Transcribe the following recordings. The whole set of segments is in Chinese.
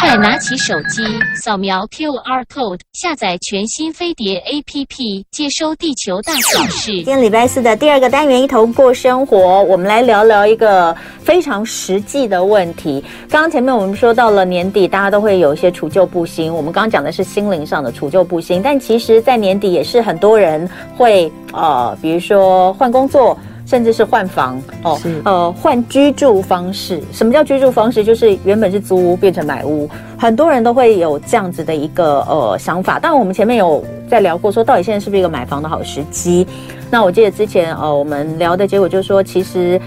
快拿起手机，扫描 QR code，下载全新飞碟 APP，接收地球大小事。今天礼拜四的第二个单元，一同过生活，我们来聊聊一个非常实际的问题。刚刚前面我们说到了年底，大家都会有一些除旧布新。我们刚刚讲的是心灵上的除旧布新，但其实，在年底也是很多人会呃，比如说换工作。甚至是换房哦，呃，换居住方式。什么叫居住方式？就是原本是租屋变成买屋，很多人都会有这样子的一个呃想法。当然，我们前面有在聊过，说到底现在是不是一个买房的好时机？那我记得之前呃我们聊的结果就是说，其实。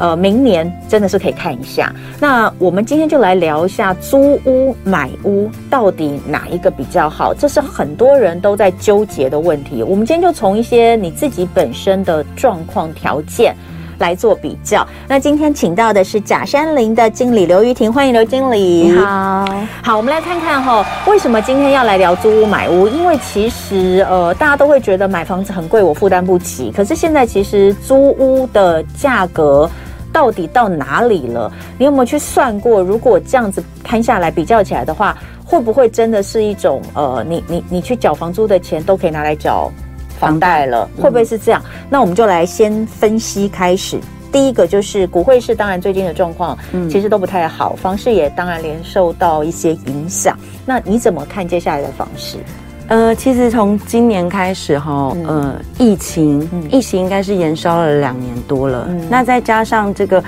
呃，明年真的是可以看一下。那我们今天就来聊一下租屋买屋到底哪一个比较好？这是很多人都在纠结的问题。我们今天就从一些你自己本身的状况条件来做比较。那今天请到的是假山林的经理刘玉婷，欢迎刘经理。你好，好，我们来看看哈，为什么今天要来聊租屋买屋？因为其实呃，大家都会觉得买房子很贵，我负担不起。可是现在其实租屋的价格。到底到哪里了？你有没有去算过？如果这样子摊下来比较起来的话，会不会真的是一种呃，你你你去缴房租的钱都可以拿来缴房贷了？会不会是这样？那我们就来先分析开始。第一个就是股汇市，当然最近的状况其实都不太好，房市也当然连受到一些影响。那你怎么看接下来的房市？呃，其实从今年开始哈，呃，疫情，疫情应该是延烧了两年多了。嗯、那再加上这个，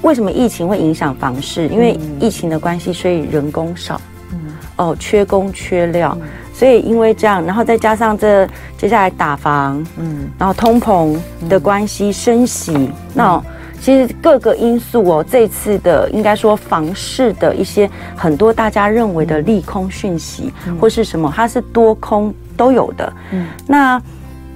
为什么疫情会影响房市？因为疫情的关系，所以人工少，嗯，哦，缺工缺料，嗯、所以因为这样，然后再加上这接下来打房，嗯，然后通膨的关系升息，嗯、那。其实各个因素哦，这次的应该说房市的一些很多大家认为的利空讯息，嗯、或是什么，它是多空都有的。嗯，那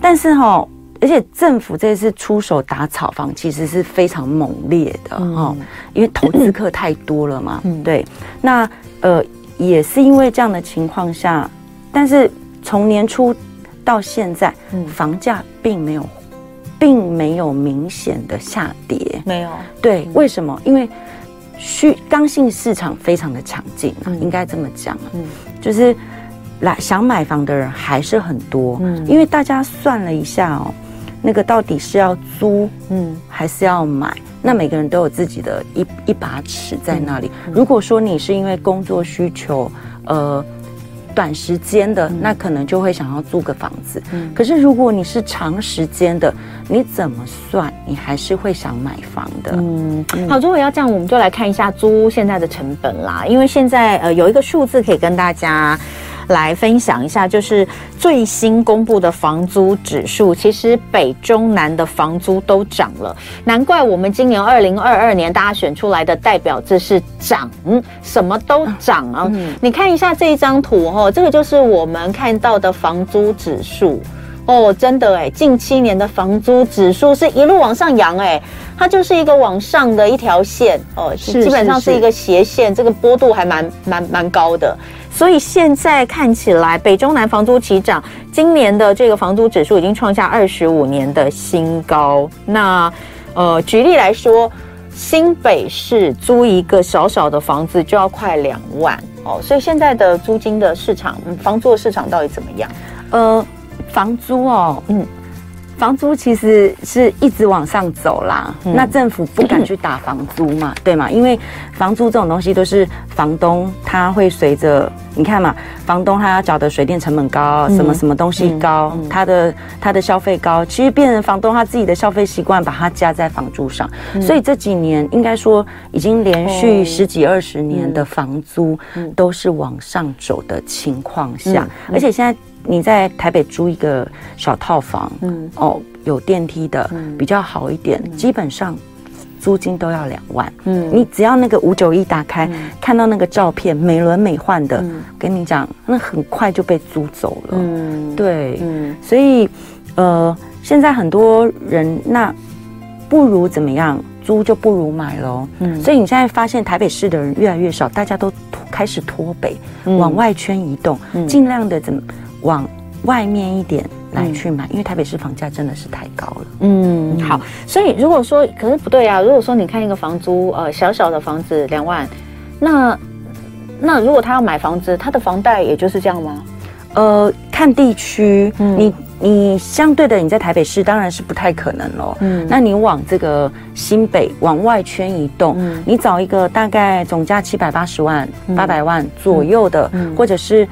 但是哈、哦，而且政府这次出手打炒房，其实是非常猛烈的哈、嗯，因为投资客太多了嘛。嗯，对。那呃，也是因为这样的情况下，但是从年初到现在，嗯，房价并没有。并没有明显的下跌，没有。对，为什么？因为需刚性市场非常的强劲啊，应该这么讲啊。嗯，就是来想买房的人还是很多。嗯，因为大家算了一下哦，那个到底是要租，嗯，还是要买？那每个人都有自己的一一把尺在那里。如果说你是因为工作需求，呃。短时间的那可能就会想要租个房子，嗯，可是如果你是长时间的，你怎么算，你还是会想买房的，嗯。好，如果要这样，我们就来看一下租屋现在的成本啦，因为现在呃有一个数字可以跟大家。来分享一下，就是最新公布的房租指数，其实北中南的房租都涨了，难怪我们今年二零二二年大家选出来的代表字是涨，什么都涨啊！嗯、你看一下这一张图哦，这个就是我们看到的房租指数。哦，真的哎，近七年的房租指数是一路往上扬哎，它就是一个往上的一条线。哦，基本上是。一个斜线，这个波度还蛮蛮蛮高的。所以现在看起来，北中南房租齐涨，今年的这个房租指数已经创下二十五年的新高。那，呃，举例来说，新北市租一个小小的房子就要快两万哦。所以现在的租金的市场，嗯房租的市场到底怎么样？呃，房租哦，嗯。房租其实是一直往上走啦，嗯、那政府不敢去打房租嘛，嗯、对吗？因为房租这种东西都是房东他会随着你看嘛，房东他要缴的水电成本高，嗯、什么什么东西高，他的他的消费高，其实变成房东他自己的消费习惯把它加在房租上，嗯、所以这几年应该说已经连续十几二十年的房租都是往上走的情况下，而且现在。你在台北租一个小套房，嗯，哦，有电梯的，嗯，比较好一点，基本上租金都要两万，嗯，你只要那个五九一打开，看到那个照片美轮美奂的，跟你讲，那很快就被租走了，嗯，对，嗯，所以，呃，现在很多人那不如怎么样，租就不如买喽，嗯，所以你现在发现台北市的人越来越少，大家都开始脱北，往外圈移动，尽量的怎么。往外面一点来去买，嗯、因为台北市房价真的是太高了。嗯，好，所以如果说可是不对啊，如果说你看一个房租，呃，小小的房子两万，那那如果他要买房子，他的房贷也就是这样吗？呃，看地区，嗯、你你相对的你在台北市当然是不太可能喽。嗯，那你往这个新北往外圈移动，嗯、你找一个大概总价七百八十万、八百、嗯、万左右的，嗯。嗯、或者是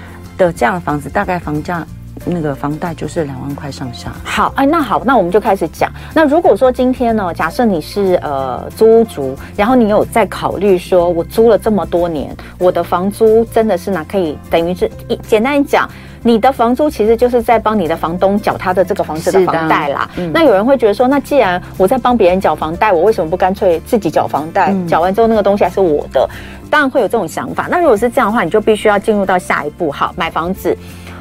的这样的房子，大概房价那个房贷就是两万块上下。好，哎，那好，那我们就开始讲。那如果说今天呢，假设你是呃租屋族，然后你有在考虑说，我租了这么多年，我的房租真的是哪可以等于是一简单一讲。你的房租其实就是在帮你的房东缴他的这个房子的房贷啦。嗯、那有人会觉得说，那既然我在帮别人缴房贷，我为什么不干脆自己缴房贷？缴、嗯、完之后那个东西还是我的，当然会有这种想法。那如果是这样的话，你就必须要进入到下一步，好，买房子，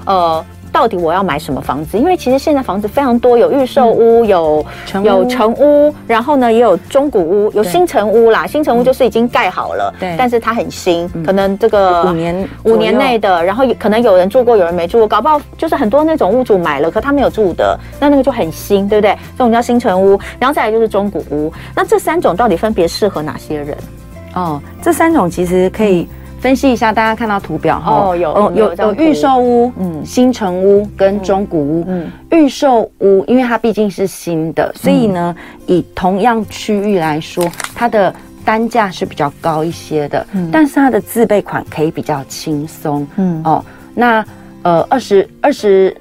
呃。到底我要买什么房子？因为其实现在房子非常多，有预售屋，有有成屋，然后呢也有中古屋，有新城屋啦。新城屋就是已经盖好了，对，但是它很新，可能这个五年五年内的，然后可能有人住过，有人没住过，搞不好就是很多那种屋主买了，可他没有住的，那那个就很新，对不对？这种叫新城屋，然后再来就是中古屋。那这三种到底分别适合哪些人？哦，这三种其实可以。分析一下，大家看到图表哈，哦，有有有预售屋，嗯，新城屋跟中古屋，嗯，预售屋，因为它毕竟是新的，所以呢，以同样区域来说，它的单价是比较高一些的，嗯，但是它的自备款可以比较轻松，嗯。哦，那呃二十二十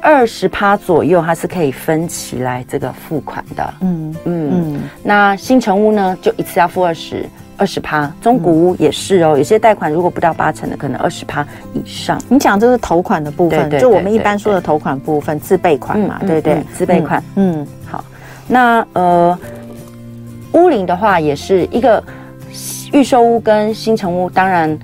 二十趴左右，它是可以分期来这个付款的，嗯。嗯嗯，那新城屋呢，就一次要付二十。二十趴，中古屋也是哦。有些贷款如果不到八成的，可能二十趴以上。你讲这是头款的部分，就我们一般说的头款部分，自备款嘛，对不对？自备款。嗯，好。那呃，屋龄的话，也是一个预售屋跟新城屋，当然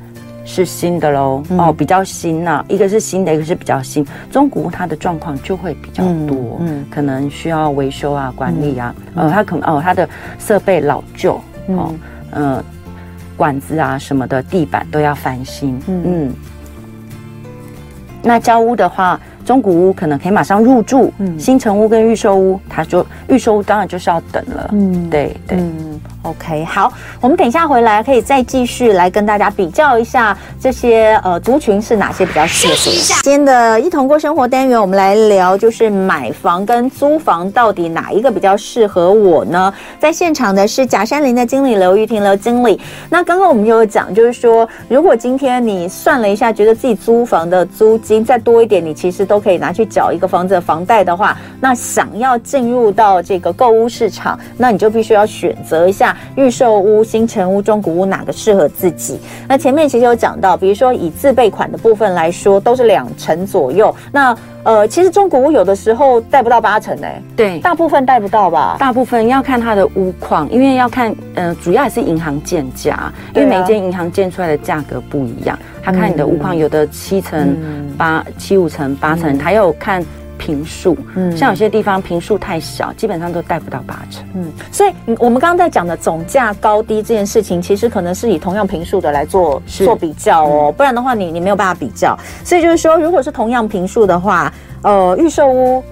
是新的喽。哦，比较新呐，一个是新的，一个是比较新。中古屋它的状况就会比较多，嗯，可能需要维修啊、管理啊。呃，它可能哦，它的设备老旧，哦。呃，管子啊什么的，地板都要翻新。嗯，嗯，那交屋的话，中古屋可能可以马上入住。嗯，新城屋跟预售屋，它就预售屋当然就是要等了。嗯，对对。嗯 OK，好，我们等一下回来可以再继续来跟大家比较一下这些呃族群是哪些比较适合。今天的一同过生活单元，我们来聊就是买房跟租房到底哪一个比较适合我呢？在现场的是甲山林的经理刘玉婷刘经理。那刚刚我们就有讲，就是说如果今天你算了一下，觉得自己租房的租金再多一点，你其实都可以拿去缴一个房子的房贷的话，那想要进入到这个购物市场，那你就必须要选择一下。预售屋、新城屋、中古屋哪个适合自己？那前面其实有讲到，比如说以自备款的部分来说，都是两成左右。那呃，其实中古屋有的时候贷不到八成哎，对，大部分贷不到吧？大部分要看它的屋况，因为要看呃，主要还是银行建价，因为每间银行建出来的价格不一样，他看你的屋况，有的七成、八七五成、八成，他又看。坪数，嗯，像有些地方平数太小，基本上都带不到八成，嗯，所以我们刚刚在讲的总价高低这件事情，其实可能是以同样平数的来做做比较哦，嗯、不然的话你，你你没有办法比较。所以就是说，如果是同样平数的话，呃，预售屋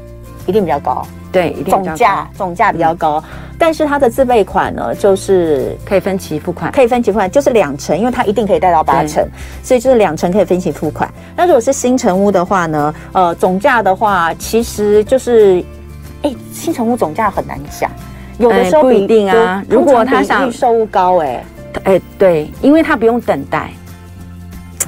一定比较高。对，总价总价比较高，嗯、但是它的自备款呢，就是可以分期付款，可以分期付款，就是两成，因为它一定可以贷到八成，所以就是两成可以分期付款。那如果是新城屋的话呢，呃，总价的话，其实就是，哎，新城屋总价很难讲，有的时候不一定啊。如果他想预售屋高，哎，哎，对，因为他不用等待。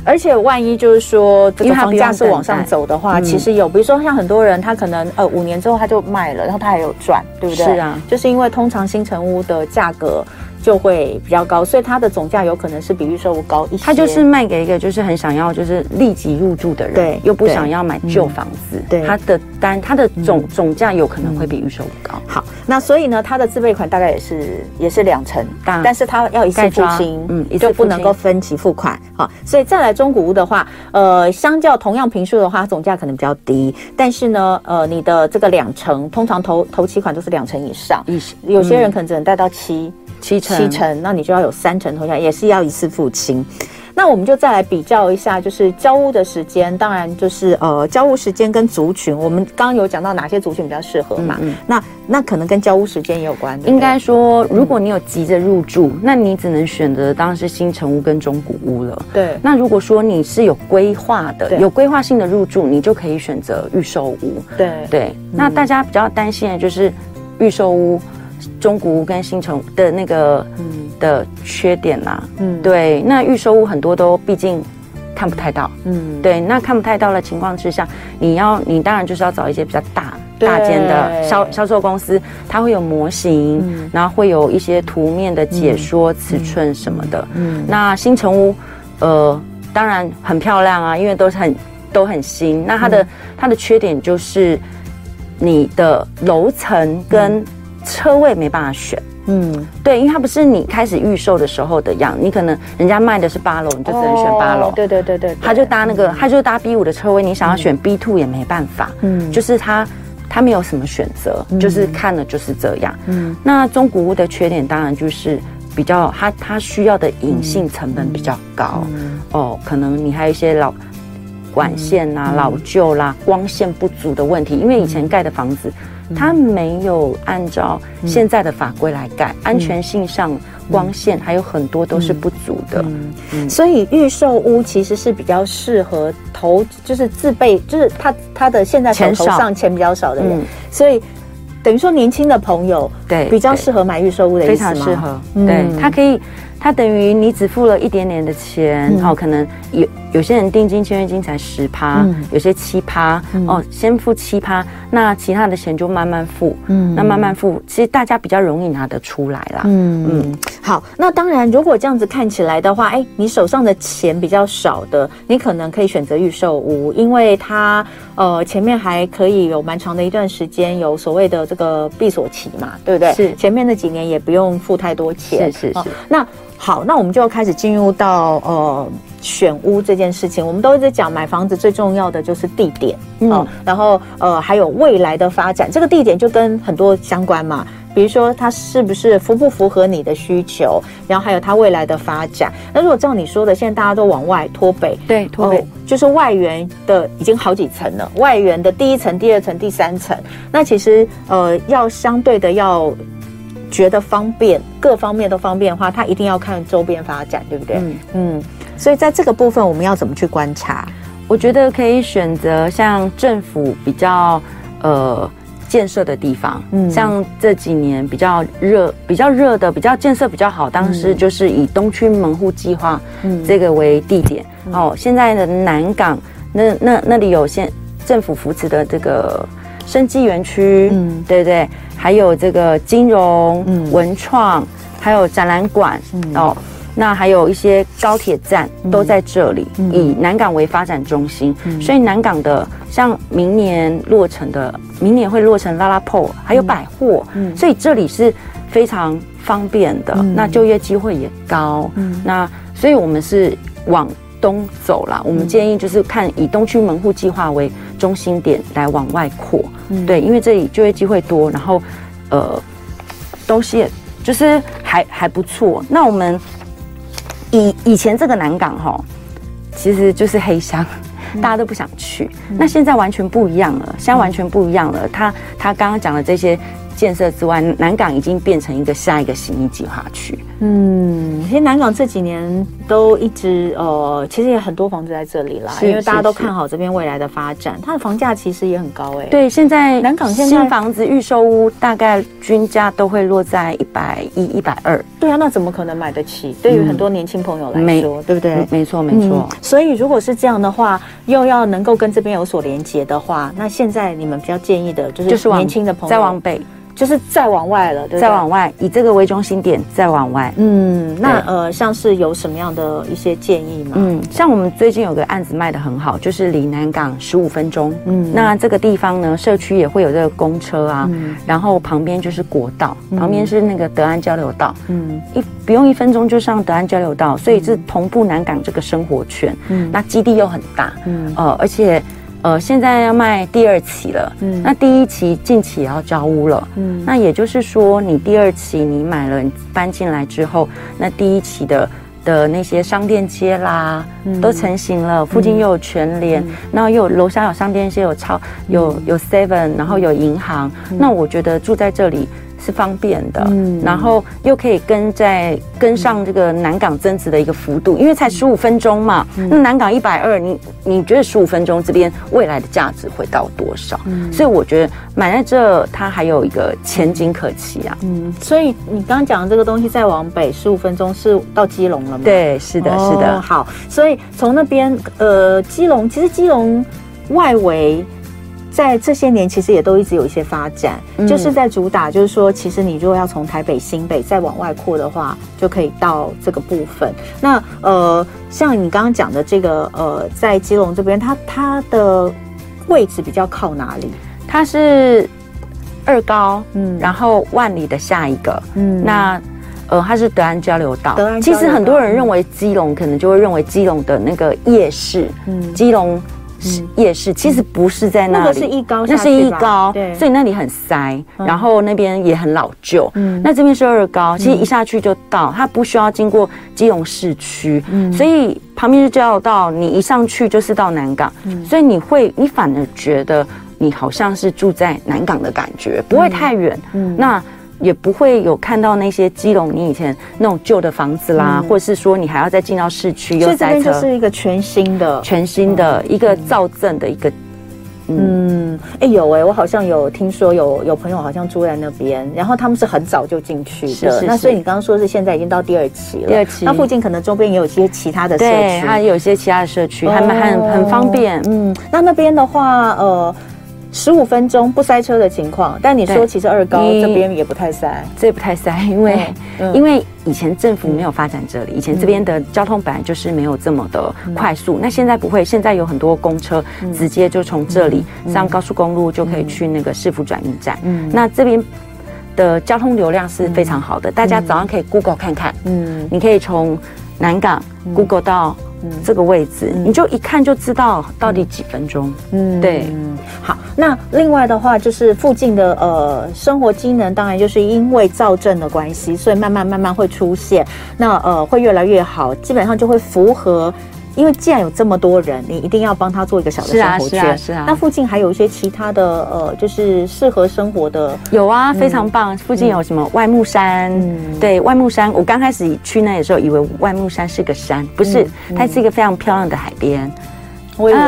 而且万一就是说，这个房价是往上走的话，其实有，比如说像很多人，他可能呃五年之后他就卖了，然后他还有赚，对不对？是啊，就是因为通常新城屋的价格。就会比较高，所以它的总价有可能是比预售屋高一些。它就是卖给一个就是很想要就是立即入住的人，对，又不想要买旧房子，对，它的单它的总总价有可能会比预售屋高。好，那所以呢，它的自备款大概也是也是两成，但是它要一次付清，嗯，就不能够分期付款。好，所以再来中古屋的话，呃，相较同样平数的话，总价可能比较低，但是呢，呃，你的这个两成，通常头头期款都是两成以上，有些人可能只能贷到七。七成，七成，那你就要有三成投下，也是要一次付清。那我们就再来比较一下，就是交屋的时间，当然就是呃交屋时间跟族群，我们刚刚有讲到哪些族群比较适合嘛？嗯，嗯，那那可能跟交屋时间也有关。应该说，如果你有急着入住，嗯，那你只能选择当然是新城屋跟中古屋了。对。那如果说你是有规划的，有规划性的入住，你就可以选择预售屋。对对。那大家比较担心的就是预售屋。中古屋跟新城的那个的缺点啦，嗯，对，那预售屋很多都毕竟看不太到，嗯，对，那看不太到的情况之下，你要你当然就是要找一些比较大大间的销销售公司，它会有模型，嗯，然后会有一些图面的解说尺寸什么的，嗯，那新城屋，呃，当然很漂亮啊，因为都是很都很新，那它的它的缺点就是你的楼层跟车位没办法选，嗯，对，因为它不是你开始预售的时候的样，你可能人家卖的是八楼，你就只能选八楼，哦，对对对对，他就搭那个，他就搭 B 五的车位，你想要选 B two 也没办法，嗯，就是他他没有什么选择，就是看了就是这样，嗯，那中古屋的缺点当然就是比较，它它需要的隐性成本比较高，哦，可能你还有一些老管线啊、老旧啦、光线不足的问题，因为以前盖的房子。它没有按照现在的法规来盖，嗯、安全性上、光线还有很多都是不足的。嗯。嗯、所以预售屋其实是比较适合投，就是自备，就是他他的现在手头上钱比较少的人，嗯、所以等于说年轻的朋友对比较适合买预售屋的意思吗？非常适合，对，他可以。他等于你只付了一点点的钱，嗯、哦，可能有有些人定金、签约金才十趴，嗯、有些七趴，嗯、哦，先付七趴，那其他的钱就慢慢付，嗯，那慢慢付，其实大家比较容易拿得出来啦，嗯。嗯。好，那当然，如果这样子看起来的话，哎，你手上的钱比较少的，你可能可以选择预售屋，因为它呃前面还可以有蛮长的一段时间有所谓的这个闭锁期嘛，对不对？是，前面那几年也不用付太多钱，是是是。哦、那好，那我们就要开始进入到呃选屋这件事情。我们都一直讲买房子最重要的就是地点，嗯、哦，然后呃还有未来的发展，这个地点就跟很多相关嘛。比如说它是不是符不符合你的需求，然后还有它未来的发展。那如果照你说的，现在大家都往外脱北，对，脱北、呃、就是外缘的已经好几层了，外缘的第一层、第二层、第三层。那其实呃要相对的要。觉得方便，各方面都方便的话，他一定要看周边发展，对不对？嗯嗯。所以在这个部分，我们要怎么去观察？我觉得可以选择像政府比较呃建设的地方，嗯，像这几年比较热、比较热的、比较建设比较好，当时就是以东区门户计划这个为地点。嗯、哦，现在的南港那那那里有现政府扶持的这个。生技园区，嗯，对对，还有这个金融、嗯、文创，还有展览馆，嗯、哦，那还有一些高铁站都在这里，嗯、以南港为发展中心，嗯、所以南港的像明年落成的，明年会落成 LaLaport，还有百货，嗯，所以这里是非常方便的，嗯、那就业机会也高，嗯，那所以我们是往。东走了，我们建议就是看以东区门户计划为中心点来往外扩，嗯、对，因为这里就业机会多，然后呃东西也就是还还不错。那我们以以前这个南港哈，其实就是黑箱，大家都不想去。嗯、那现在完全不一样了，现在完全不一样了。他他刚刚讲的这些。建设之外，南港已经变成一个下一个新一计划区。嗯，其实南港这几年都一直呃，其实也很多房子在这里啦，因为大家都看好这边未来的发展。它的房价其实也很高哎、欸。对，现在南港现在新房子预售屋大概均价都会落在一百一、一百二。对啊，那怎么可能买得起？对于很多年轻朋友来说，嗯、对不对？没错，没错、嗯。所以如果是这样的话，又要能够跟这边有所连接的话，那现在你们比较建议的就是年轻的朋友再往北。就是再往外了，对对，再往外，以这个为中心点再往外。嗯，那呃，像是有什么样的一些建议吗？嗯，像我们最近有个案子卖的很好，就是离南港十五分钟。嗯，那这个地方呢，社区也会有这个公车啊，嗯、然后旁边就是国道，嗯、旁边是那个德安交流道。嗯，一不用一分钟就上德安交流道，所以是同步南港这个生活圈。嗯，那基地又很大。嗯，呃，而且。呃，现在要卖第二期了，嗯，那第一期近期也要交屋了，嗯，那也就是说，你第二期你买了，你搬进来之后，那第一期的的那些商店街啦，嗯、都成型了，附近又有全联，嗯、然后又有楼下有商店街，有超有有 Seven，然后有银行，嗯、那我觉得住在这里。是方便的，嗯，然后又可以跟在跟上这个南港增值的一个幅度，因为才十五分钟嘛，嗯、那南港一百二，你你觉得十五分钟这边未来的价值会到多少？嗯，所以我觉得买在这，它还有一个前景可期啊。嗯，所以你刚刚讲的这个东西再往北十五分钟是到基隆了吗？对，是的，是的。哦、好，所以从那边呃，基隆其实基隆外围。在这些年，其实也都一直有一些发展，嗯、就是在主打，就是说，其实你如果要从台北、新北再往外扩的话，就可以到这个部分。那呃，像你刚刚讲的这个呃，在基隆这边，它它的位置比较靠哪里？它是二高，嗯，然后万里的下一个，嗯，那呃，它是德安交流道。德安交流道。其实很多人认为基隆，可能就会认为基隆的那个夜市，嗯，基隆。夜市其实不是在那里，那是一高，那是一高，对，所以那里很塞，然后那边也很老旧。嗯，那这边是二高，其实一下去就到，它不需要经过基隆市区，嗯，所以旁边就交流道，你一上去就是到南港，嗯，所以你会，你反而觉得你好像是住在南港的感觉，不会太远，嗯，那。也不会有看到那些基隆你以前那种旧的房子啦，嗯、或者是说你还要再进到市区又塞车。这边就是一个全新的、全新的一个造镇的一个。嗯，哎、有哎、欸，我好像有听说有有朋友好像住在那边，然后他们是很早就进去的。是是是，那所以你刚刚说是现在已经到第二期了。第二期，那附近可能周边也有一些其他的社区，对，它有一些其他的社区，还蛮很很方便。嗯，那那边的话，呃。十五分钟不塞车的情况，但你说其实二高这边也不太塞，这也不太塞，因为、嗯、因为以前政府没有发展这里，以前这边的交通本来就是没有这么的快速，嗯、那现在不会，现在有很多公车直接就从这里上高速公路就可以去那个市府转运站，嗯，那这边的交通流量是非常好的，嗯、大家早上可以 Google 看看，嗯，你可以从南港 Google 到。这个位置，你就一看就知道到底几分钟。嗯，对。好，那另外的话，就是附近的呃生活机能，当然就是因为造症的关系，所以慢慢慢慢会出现，那呃会越来越好，基本上就会符合。因为既然有这么多人，你一定要帮他做一个小的生活圈。是啊，是啊，是啊。那附近还有一些其他的呃，就是适合生活的。有啊，非常棒。附近有什么外木山？嗯，对，外木山。我刚开始去那里的时候，以为外木山是个山，不是，它是一个非常漂亮的海边。我以为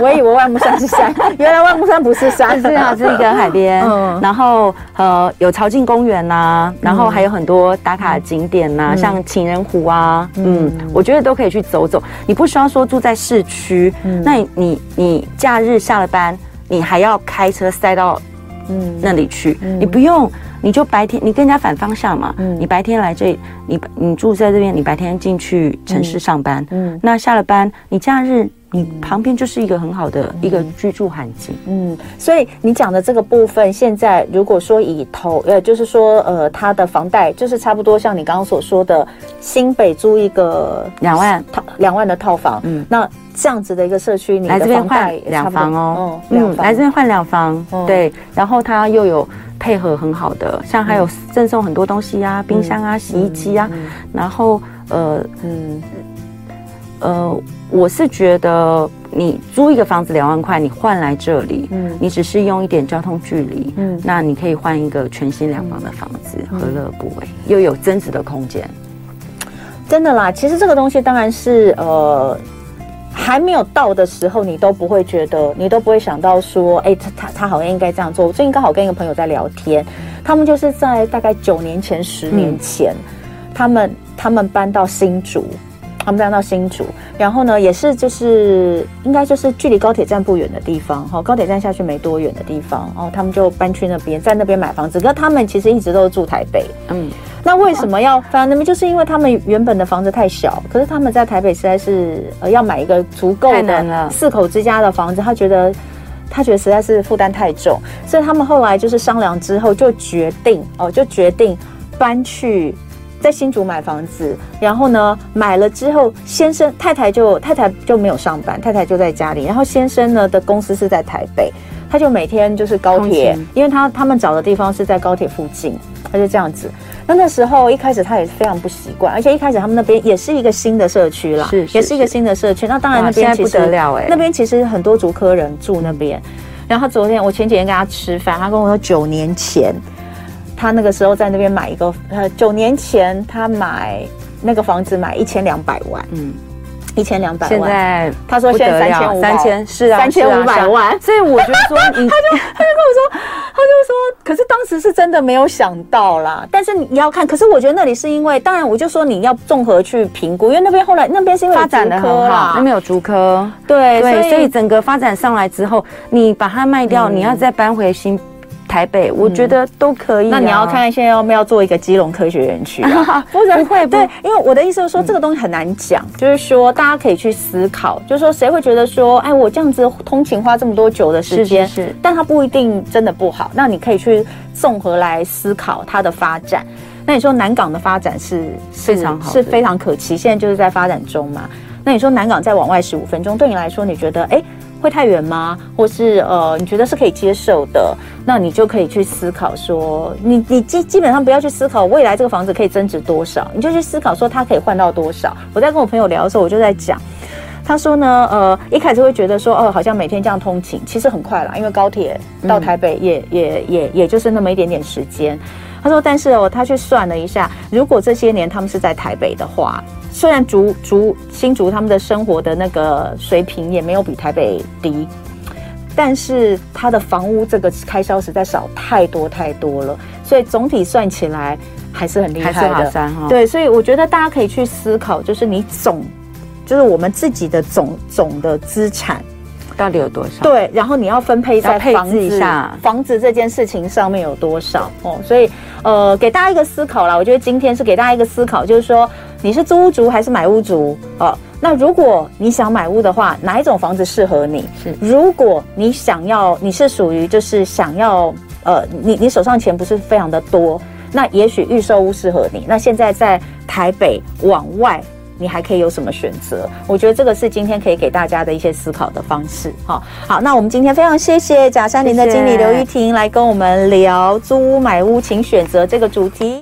我以为万木山是山，原来万木山不是山，是啊，是一个海边。嗯，然后呃有潮境公园呐，然后还有很多打卡景点呐，像情人湖啊，嗯，我觉得都可以去走走。你不需要说住在市区，那你你你假日下了班，你还要开车塞到嗯。那里去，你不用，你就白天你跟人家反方向嘛，你白天来这，你你住在这边，你白天进去城市上班，嗯，那下了班你假日。你旁边就是一个很好的一个居住环境，嗯，所以你讲的这个部分，现在如果说以投，呃，就是说，呃，他的房贷就是差不多像你刚刚所说的，新北租一个两万。套两万的套房，嗯，那这样子的一个社区，你来这边换两房哦，嗯，来这边换两房，对，然后他又有配合很好的，像还有赠送很多东西啊，冰箱啊，洗衣机啊，然后呃，嗯，呃。我是觉得，你租一个房子两万块，你换来这里，嗯，你只是用一点交通距离，嗯，那你可以换一个全新两房的房子，何乐不为？又有增值的空间，真的啦。其实这个东西当然是，呃，还没有到的时候，你都不会觉得，你都不会想到说，哎，他他他好像应该这样做。我最近刚好跟一个朋友在聊天，他们就是在大概九年前、十年前，嗯、他们他们搬到新竹。他们搬到新竹，然后呢，也是就是应该就是距离高铁站不远的地方，哈，高铁站下去没多远的地方，哦，他们就搬去那边，在那边买房子。可是他们其实一直都是住台北，嗯，那为什么要搬那边？就是因为他们原本的房子太小，可是他们在台北实在是呃要买一个足够的四口之家的房子，他觉得他觉得实在是负担太重，所以他们后来就是商量之后就决定哦，就决定搬去。在新竹买房子，然后呢，买了之后，先生太太就太太就没有上班，太太就在家里，然后先生呢的公司是在台北，他就每天就是高铁，因为他他们找的地方是在高铁附近，他就这样子，那那时候一开始他也非常不习惯，而且一开始他们那边也是一个新的社区啦，也是一个新的社区。那当然那边不得了哎，那边其实很多竹科人住那边。然后他昨天我前几天跟他吃饭，他跟我说九年前他那个时候在那边买一个，呃，九年前他买那个房子买一千两百万，嗯。一千两百万，现在他说现在三千五百，三千是啊，三千五百万，所以我就说你，他就他就跟我说，他就说，可是当时是真的没有想到啦。但是你要看，可是我觉得那里是因为，当然我就说你要综合去评估，因为那边后来那边是因为发展的很好，那边有竹科，对对，所以整个发展上来之后，你把它卖掉，你要再搬回新。台北，我觉得都可以、啊嗯。那你要看看现在要不要做一个基隆科学园区啊？不会，不对，因为我的意思是说，这个东西很难讲，嗯、就是说大家可以去思考，就是说谁会觉得说，哎，我这样子通勤花这么多久的时间，是，是，是，但它不一定真的不好。那你可以去综合来思考它的发展。那你说南港的发展是非常好，是非常可期，现在就是在发展中嘛。那你说南港再往外十五分钟，对你来说，你觉得哎？会太远吗？或是呃，你觉得是可以接受的？那你就可以去思考说，你你基基本上不要去思考未来这个房子可以增值多少，你就去思考说它可以换到多少。我在跟我朋友聊的时候，我就在讲，他说呢，呃，一开始会觉得说，哦、呃，好像每天这样通勤，其实很快啦，因为高铁到台北也、嗯、也也也就是那么一点点时间。他说，但是哦，他去算了一下，如果这些年他们是在台北的话。虽然竹竹新竹他们的生活的那个水平也没有比台北低，但是他的房屋这个开销实在少太多太多了，所以总体算起来还是很厉害的。对，所以我觉得大家可以去思考，就是你总，就是我们自己的总总的资产。到底有多少？对，然后你要分配在房子一下，房子这件事情上面有多少哦？所以呃，给大家一个思考啦。我觉得今天是给大家一个思考，就是说你是租屋族还是买屋族哦？那如果你想买屋的话，哪一种房子适合你？是，如果你想要，你是属于就是想要呃，你你手上钱不是非常的多，那也许预售屋适合你。那现在在台北往外。你还可以有什么选择？我觉得这个是今天可以给大家的一些思考的方式。好，好，那我们今天非常谢谢假山林的经理刘玉婷来跟我们聊租屋买屋，请选择这个主题。